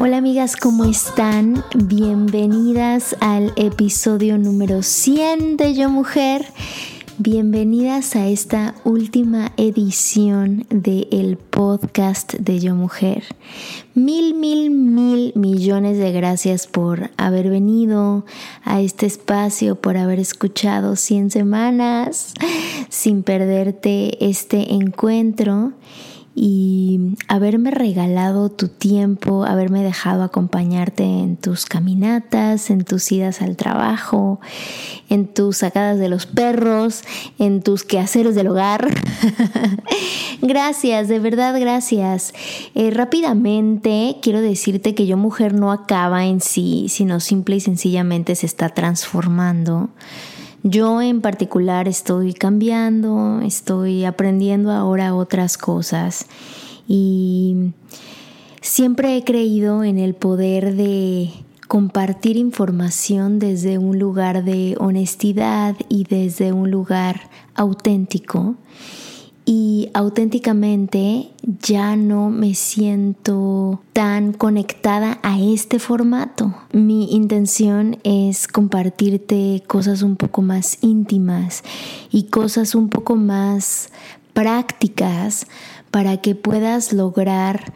Hola amigas, ¿cómo están? Bienvenidas al episodio número 100 de Yo Mujer. Bienvenidas a esta última edición del podcast de Yo Mujer. Mil, mil, mil millones de gracias por haber venido a este espacio, por haber escuchado 100 semanas sin perderte este encuentro y haberme regalado tu tiempo, haberme dejado acompañarte en tus caminatas, en tus idas al trabajo, en tus sacadas de los perros, en tus quehaceres del hogar. gracias, de verdad gracias. Eh, rápidamente quiero decirte que yo mujer no acaba en sí, sino simple y sencillamente se está transformando. Yo en particular estoy cambiando, estoy aprendiendo ahora otras cosas. Y siempre he creído en el poder de compartir información desde un lugar de honestidad y desde un lugar auténtico y auténticamente ya no me siento tan conectada a este formato. Mi intención es compartirte cosas un poco más íntimas y cosas un poco más prácticas para que puedas lograr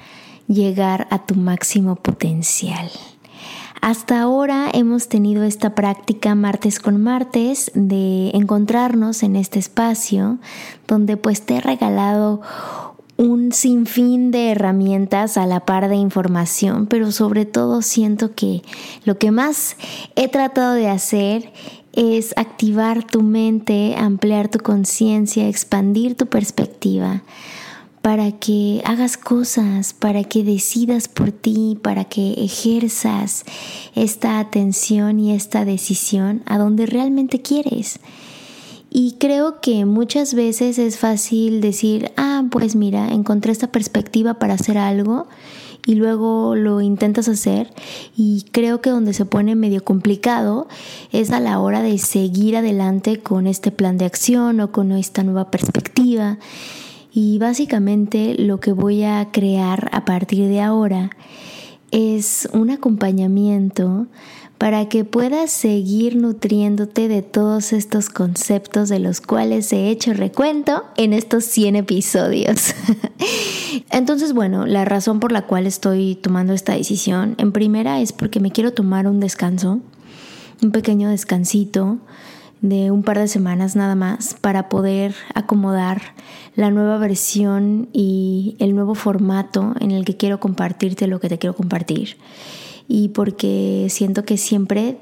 llegar a tu máximo potencial. Hasta ahora hemos tenido esta práctica martes con martes de encontrarnos en este espacio donde pues te he regalado un sinfín de herramientas a la par de información, pero sobre todo siento que lo que más he tratado de hacer es activar tu mente, ampliar tu conciencia, expandir tu perspectiva para que hagas cosas, para que decidas por ti, para que ejerzas esta atención y esta decisión a donde realmente quieres. Y creo que muchas veces es fácil decir, ah, pues mira, encontré esta perspectiva para hacer algo y luego lo intentas hacer y creo que donde se pone medio complicado es a la hora de seguir adelante con este plan de acción o con esta nueva perspectiva y básicamente lo que voy a crear a partir de ahora es un acompañamiento para que puedas seguir nutriéndote de todos estos conceptos de los cuales he hecho recuento en estos 100 episodios. Entonces, bueno, la razón por la cual estoy tomando esta decisión, en primera es porque me quiero tomar un descanso, un pequeño descansito de un par de semanas nada más para poder acomodar la nueva versión y el nuevo formato en el que quiero compartirte lo que te quiero compartir. Y porque siento que siempre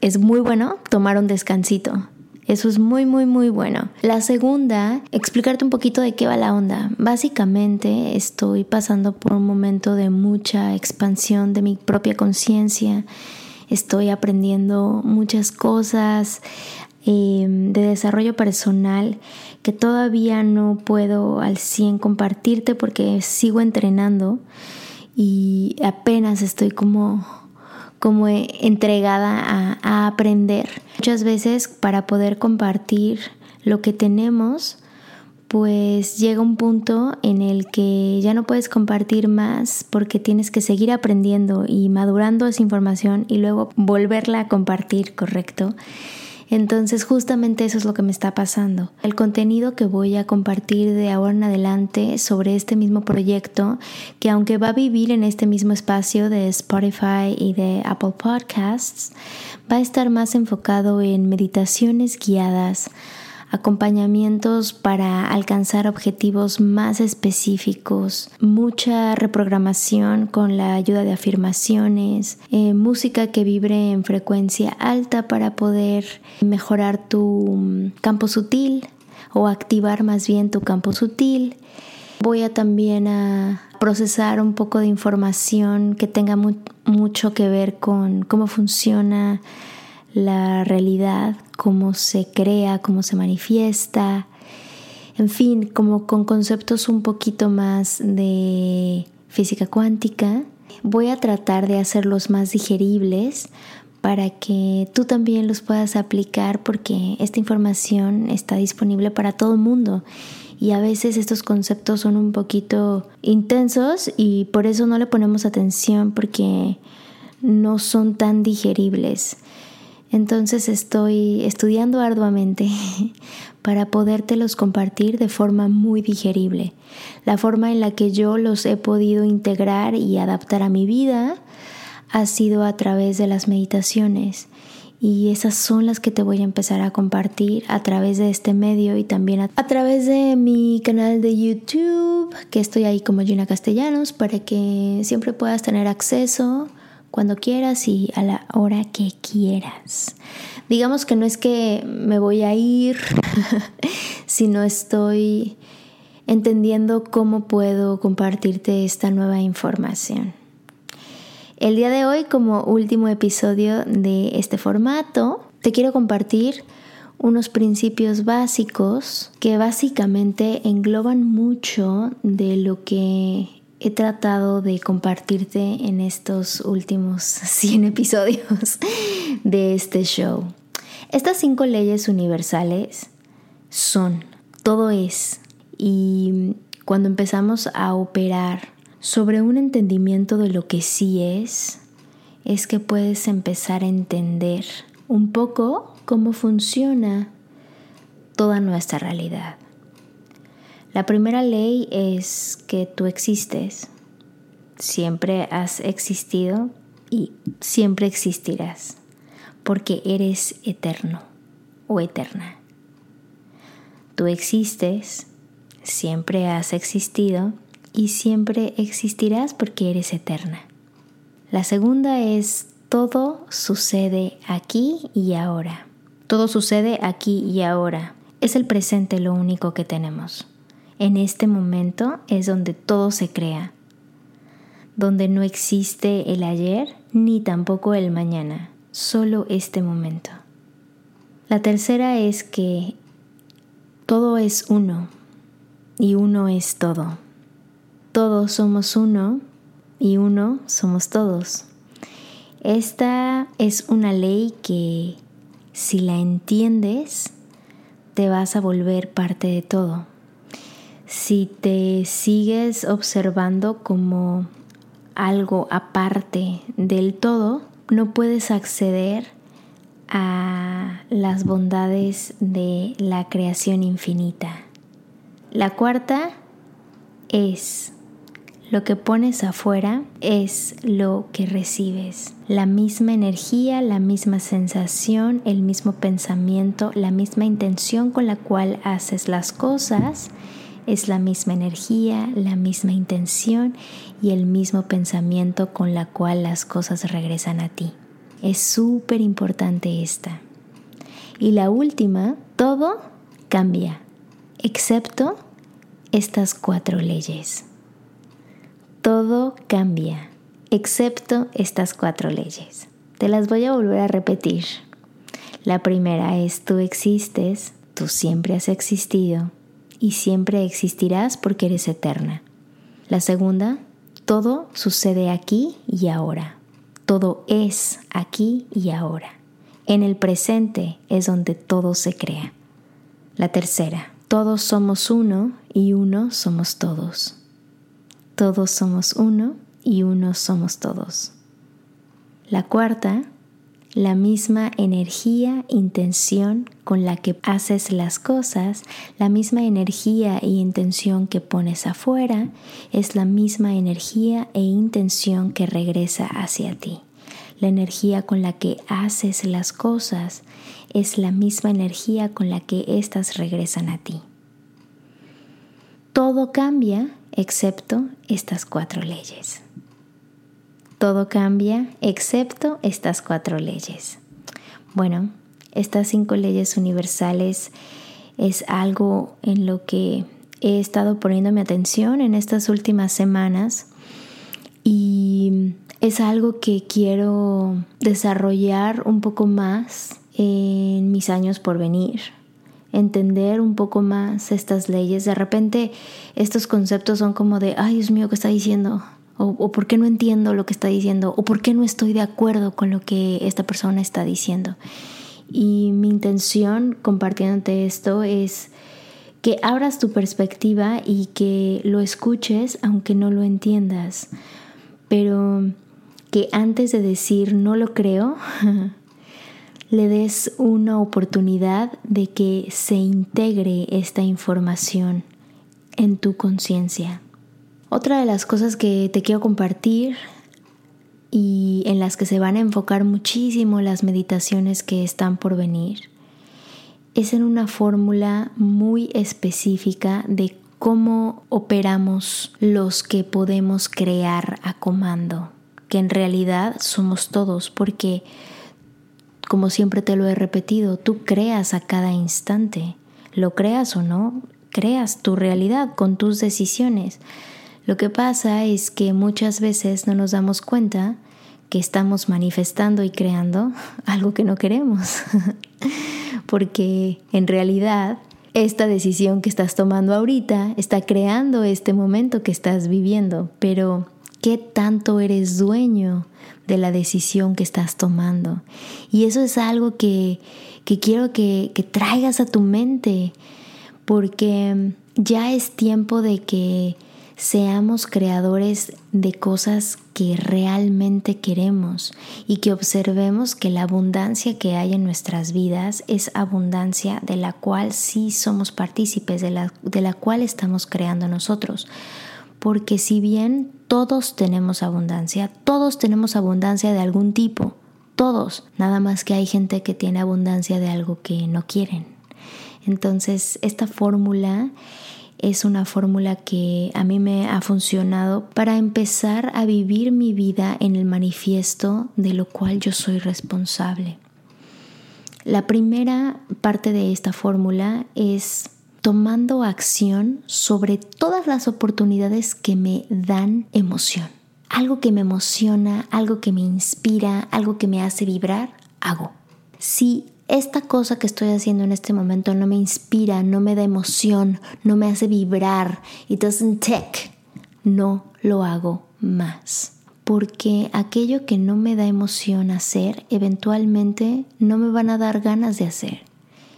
es muy bueno tomar un descansito. Eso es muy, muy, muy bueno. La segunda, explicarte un poquito de qué va la onda. Básicamente estoy pasando por un momento de mucha expansión de mi propia conciencia. Estoy aprendiendo muchas cosas, Em, de desarrollo personal que todavía no puedo al 100 compartirte porque sigo entrenando y apenas estoy como, como entregada a aprender. Muchas veces para poder compartir lo que tenemos, pues llega un punto en el que ya no puedes compartir más porque tienes que seguir aprendiendo y madurando esa información y luego volverla a compartir, ¿correcto? Entonces justamente eso es lo que me está pasando. El contenido que voy a compartir de ahora en adelante sobre este mismo proyecto, que aunque va a vivir en este mismo espacio de Spotify y de Apple Podcasts, va a estar más enfocado en meditaciones guiadas acompañamientos para alcanzar objetivos más específicos, mucha reprogramación con la ayuda de afirmaciones, eh, música que vibre en frecuencia alta para poder mejorar tu mm, campo sutil o activar más bien tu campo sutil. Voy a también a procesar un poco de información que tenga mucho que ver con cómo funciona la realidad, cómo se crea, cómo se manifiesta, en fin, como con conceptos un poquito más de física cuántica. Voy a tratar de hacerlos más digeribles para que tú también los puedas aplicar porque esta información está disponible para todo el mundo y a veces estos conceptos son un poquito intensos y por eso no le ponemos atención porque no son tan digeribles. Entonces estoy estudiando arduamente para podértelos compartir de forma muy digerible. La forma en la que yo los he podido integrar y adaptar a mi vida ha sido a través de las meditaciones. Y esas son las que te voy a empezar a compartir a través de este medio y también a, través de mi canal de YouTube, que estoy ahí como Gina Castellanos, para que siempre puedas tener acceso cuando quieras y a la hora que quieras. Digamos que no es que me voy a ir, sino estoy entendiendo cómo puedo compartirte esta nueva información. El día de hoy, como último episodio de este formato, te quiero compartir unos principios básicos que básicamente engloban mucho de lo que he tratado de compartirte en estos últimos 100 episodios de este show. Estas cinco leyes universales son, todo es, y cuando empezamos a operar sobre un entendimiento de lo que sí es, es que puedes empezar a entender un poco cómo funciona toda nuestra realidad. La primera ley es que tú existes, siempre has existido y siempre existirás, porque eres eterno o eterna. Tú existes, siempre has existido y siempre existirás porque eres eterna. La segunda es todo sucede aquí y ahora. Todo sucede aquí y ahora. Es el presente lo único que tenemos. En este momento es donde todo se crea, donde no existe el ayer ni tampoco el mañana, solo este momento. La tercera es que todo es uno y uno es todo. Todos somos uno y uno somos todos. Esta es una ley que si la entiendes te vas a volver parte de todo si te sigues observando como algo aparte del todo, no puedes acceder a las bondades de la creación infinita. La cuarta es lo que pones afuera es lo que recibes. La misma energía, la misma sensación, el mismo pensamiento, la misma intención con la cual haces las cosas es la misma energía, la misma intención y el mismo pensamiento con la cual las cosas regresan a ti. Es súper importante esta. Y la última, todo cambia, excepto estas cuatro leyes. Todo cambia, excepto estas cuatro leyes. Te las voy a volver a repetir. La primera es tú existes, tú siempre has existido, y siempre existirás porque eres eterna. La segunda, todo sucede aquí y ahora. Todo es aquí y ahora. En el presente es donde todo se crea. La tercera, todos somos uno y uno somos todos. Todos somos uno y uno somos todos. La cuarta, la misma energía, intención con la que haces las cosas, la misma energía e intención que pones afuera, es la misma energía e intención que regresa hacia ti. La energía con la que haces las cosas es la misma energía con la que éstas regresan a ti. Todo cambia excepto estas cuatro leyes. Todo cambia excepto estas cuatro leyes. Bueno, estas cinco leyes universales es algo en lo que he estado poniendo mi atención en estas últimas semanas y es algo que quiero desarrollar un poco más en mis años por venir entender un poco más estas leyes. De repente estos conceptos son como de, ay Dios mío, ¿qué está diciendo? O, por qué no entiendo lo que está diciendo, o por qué no estoy de acuerdo con lo que esta persona está diciendo. Y mi intención compartiéndote esto es que abras tu perspectiva y que lo escuches aunque no lo entiendas, pero que antes de decir no lo creo, le des una oportunidad de que se integre esta información en tu conciencia. Otra de las cosas que te quiero compartir y en las que se van a enfocar muchísimo las meditaciones que están por venir es en una fórmula muy específica de cómo operamos los que podemos crear a comando, que en realidad somos todos, porque como siempre te lo he repetido, tú creas a cada instante, lo creas o no, creas tu realidad con tus decisiones. Lo que pasa es que muchas veces no nos damos cuenta que estamos manifestando y creando algo que no queremos. Porque en realidad esta decisión que estás tomando ahorita está creando este momento que estás viviendo. Pero ¿qué tanto eres dueño de la decisión que estás tomando? Y eso es algo que, quiero que, que traigas a tu mente. Porque ya es tiempo de que seamos creadores de cosas que realmente queremos y que observemos que la abundancia que hay en nuestras vidas es abundancia de la cual sí somos partícipes, de la, de la cual estamos creando nosotros. Porque si bien todos tenemos abundancia, todos tenemos abundancia de algún tipo, todos, nada más que hay gente que tiene abundancia de algo que no quieren. Entonces, esta fórmula es una fórmula que a mí me ha funcionado para empezar a vivir mi vida en el manifiesto de lo cual yo soy responsable. La primera parte de esta fórmula es tomando acción sobre todas las oportunidades que me dan emoción. Algo que me emociona, algo que me inspira, algo que me hace vibrar, hago. Si esta cosa que estoy haciendo en este momento no me inspira, no me da emoción, no me hace vibrar, it doesn't take, no lo hago más. Porque aquello que no me da emoción hacer, eventualmente no me van a dar ganas de hacer.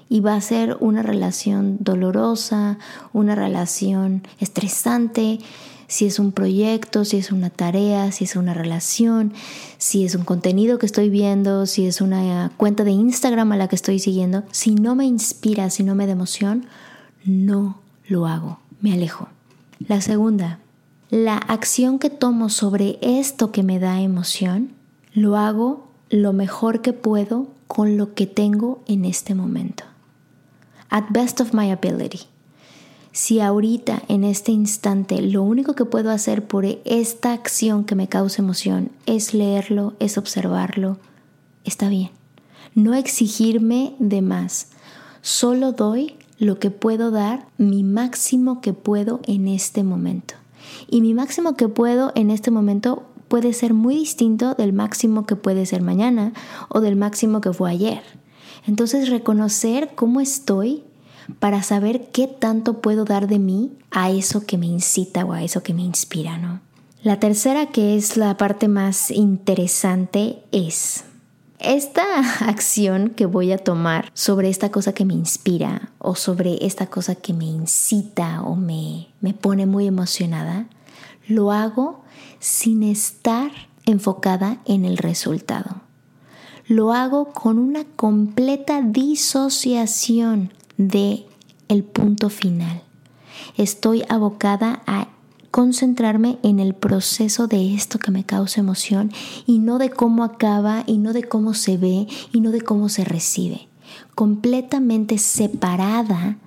Y va a ser una relación dolorosa, una relación estresante, si es un proyecto, si es una tarea, si es una relación, si es un contenido que estoy viendo, si es una cuenta de Instagram a la que estoy siguiendo, si no me inspira, si no me da emoción, no lo hago, me alejo. La segunda, la acción que tomo sobre esto que me da emoción, lo hago lo mejor que puedo con lo que tengo en este momento. At best of my ability. Si ahorita, en este instante, lo único que puedo hacer por esta acción que me causa emoción es leerlo, es observarlo, está bien. No exigirme de más. Solo doy lo que puedo dar, mi máximo que puedo en este momento. Y mi máximo que puedo en este momento puede ser muy distinto del máximo que puede ser mañana o del máximo que fue ayer. Entonces reconocer cómo estoy para saber qué tanto puedo dar de mí a eso que me incita o a eso que me inspira, ¿no? La tercera, que es la parte más interesante, es esta acción que voy a tomar sobre esta cosa que me inspira o sobre esta cosa que me incita o me, me pone muy emocionada, lo hago sin estar enfocada en el resultado. lo hago con una completa disociación de el punto final. Estoy abocada a concentrarme en el proceso de esto que me causa emoción y no de cómo acaba y no de cómo se ve y no de cómo se recibe. Completamente separada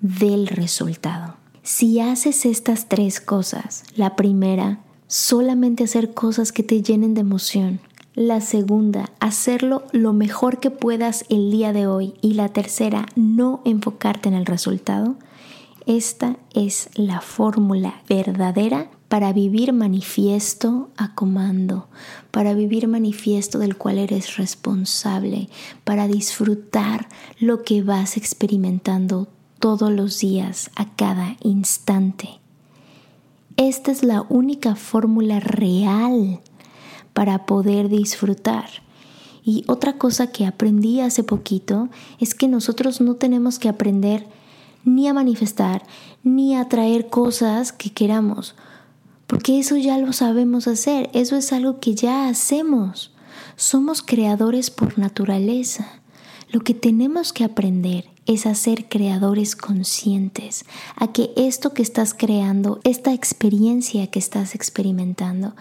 del resultado. Si haces estas tres cosas, la primera, solamente hacer cosas que te llenen de emoción. La segunda, hacerlo lo mejor que puedas el día de hoy. Y la tercera, no enfocarte en el resultado esta es la fórmula verdadera para vivir manifiesto a comando, para vivir manifiesto del cual eres responsable, para disfrutar lo que vas experimentando todos los días, a cada instante. Esta es la única fórmula real para poder disfrutar. Y otra cosa que aprendí hace poquito es que nosotros no tenemos que aprender ni a manifestar, ni a traer cosas que queramos, porque eso ya lo sabemos hacer, eso es algo que ya hacemos. Somos creadores por naturaleza. Lo que tenemos que aprender es a ser creadores conscientes, a que esto que estás creando, esta experiencia que estás experimentando,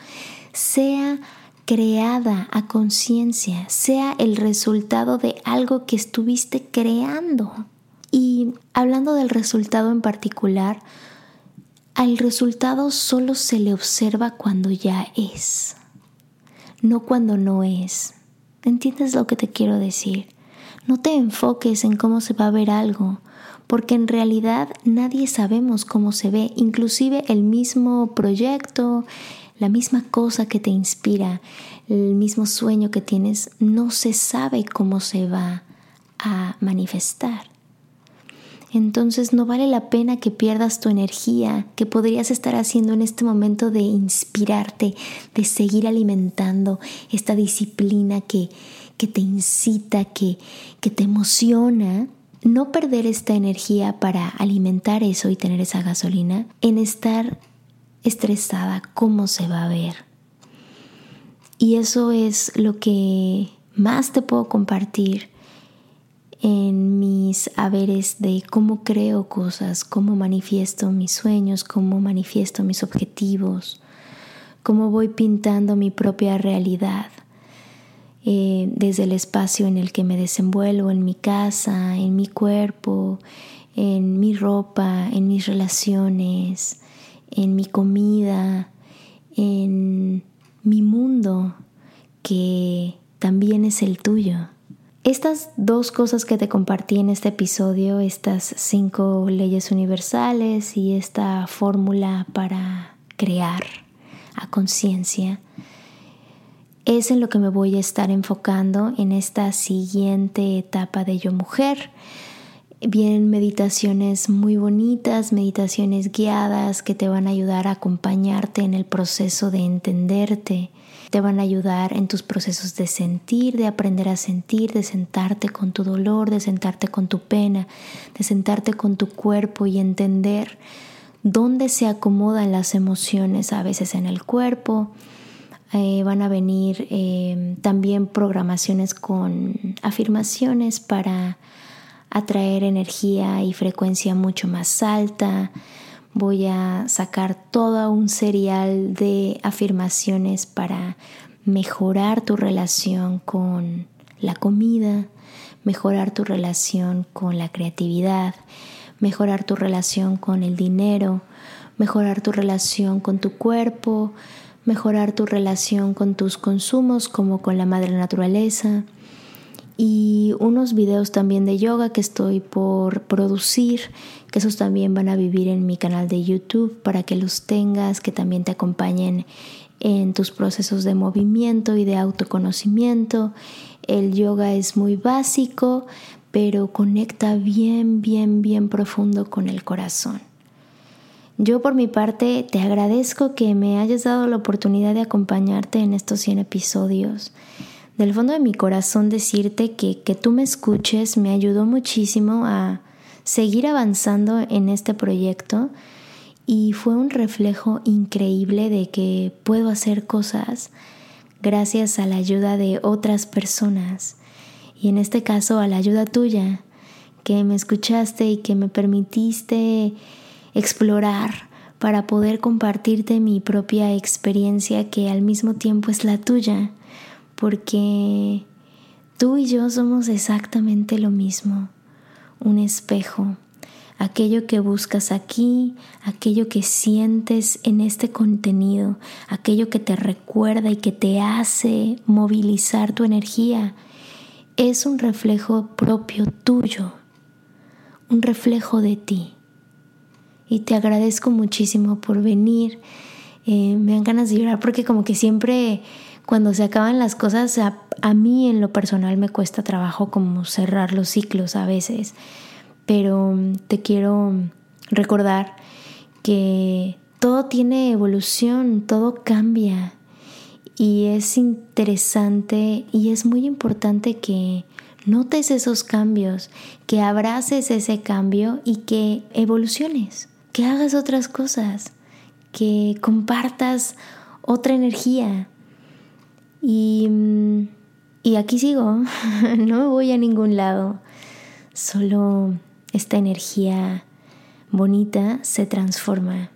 sea creada a conciencia, sea el resultado de algo que estuviste creando. Y hablando del resultado en particular, al resultado solo se le observa cuando ya es, no cuando no es. ¿Entiendes lo que te quiero decir? No te enfoques en cómo se va a ver algo, porque en realidad nadie sabemos cómo se ve, inclusive el mismo proyecto, la misma cosa que te inspira, el mismo sueño que tienes, no se sabe cómo se va a manifestar entonces no vale la pena que pierdas tu energía que podrías estar haciendo en este momento de inspirarte, de seguir alimentando esta disciplina que, que te incita, que, que te emociona. No perder esta energía para alimentar eso y tener esa gasolina en estar estresada, cómo se va a ver. Y eso es lo que más te puedo compartir en mis haberes de cómo creo cosas, cómo manifiesto mis sueños, cómo manifiesto mis objetivos, cómo voy pintando mi propia realidad. Eh, desde el espacio en el que me desenvuelvo, en mi casa, en mi cuerpo, en mi ropa, en mis relaciones, en mi comida, en mi mundo, que también es el tuyo. Estas dos cosas que te compartí en este episodio, estas cinco leyes universales y esta fórmula para crear a conciencia, es en lo que me voy a estar enfocando en esta siguiente etapa de yo mujer. Vienen meditaciones muy bonitas, meditaciones guiadas que te van a ayudar a acompañarte en el proceso de entenderte, te van a ayudar en tus procesos de sentir, de aprender a sentir, de sentarte con tu dolor, de sentarte con tu pena, de sentarte con tu cuerpo y entender dónde se acomodan las emociones a veces en el cuerpo. Eh, van a venir eh, también programaciones con afirmaciones para atraer energía y frecuencia mucho más alta. Voy a sacar todo un serial de afirmaciones para mejorar tu relación con la comida, mejorar tu relación con la creatividad, mejorar tu relación con el dinero, mejorar tu relación con tu cuerpo, mejorar tu relación con tus consumos como con la madre naturaleza y unos videos también de yoga que estoy por producir, que esos también van a vivir en mi canal de YouTube para que los tengas, que también te acompañen en tus procesos de movimiento y de autoconocimiento. El yoga es muy básico, pero conecta bien, bien, bien profundo con el corazón. Yo por mi parte te agradezco que me hayas dado la oportunidad de acompañarte en estos 100 episodios del fondo de mi corazón decirte que que tú me escuches me ayudó muchísimo a seguir avanzando en este proyecto y fue un reflejo increíble de que puedo hacer cosas gracias a la ayuda de otras personas. Y en este caso a la ayuda tuya, que me escuchaste y que me permitiste explorar para poder compartirte mi propia experiencia que al mismo tiempo es la tuya, porque tú y yo somos exactamente lo mismo, un espejo aquello que buscas aquí, aquello que sientes en este contenido, aquello que te recuerda y que te hace movilizar tu energía, es un reflejo propio tuyo, un reflejo de ti. Y te agradezco muchísimo por venir. Eh, me dan ganas de llorar porque como que siempre cuando se acaban las cosas, a, mí en lo personal me cuesta trabajo como cerrar los ciclos a veces pero mm, te quiero recordar que todo tiene evolución, todo cambia y es interesante y es muy importante que notes esos cambios, que abraces ese cambio y que evoluciones, que hagas otras cosas, que compartas otra energía. Y, mm, y aquí sigo, no me voy a ningún lado, solo esta energía bonita se transforma.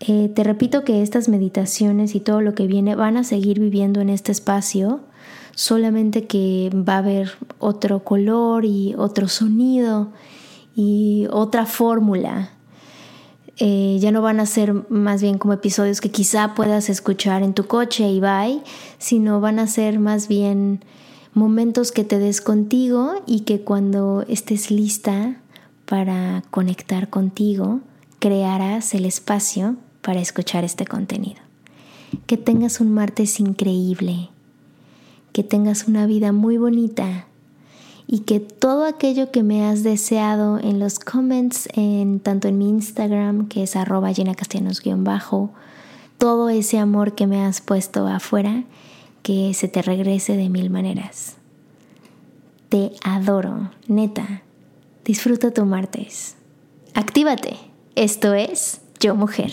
Eh, te repito que estas meditaciones y todo lo que viene van a seguir viviendo en este espacio, solamente que va a haber otro color y otro sonido y otra fórmula. Eh, ya no van a ser más bien como episodios que quizá puedas escuchar en tu coche y bye, sino van a ser más bien momentos que te des contigo y que cuando estés lista para conectar contigo, crearás el espacio para escuchar este contenido. Que tengas un martes increíble, que tengas una vida muy bonita y que todo aquello que me has deseado en los comments, en, tanto en mi Instagram, que es arroba bajo todo ese amor que me has puesto afuera, que se te regrese de mil maneras. Te adoro, neta. Disfruta tu martes. Actívate. Esto es Yo Mujer.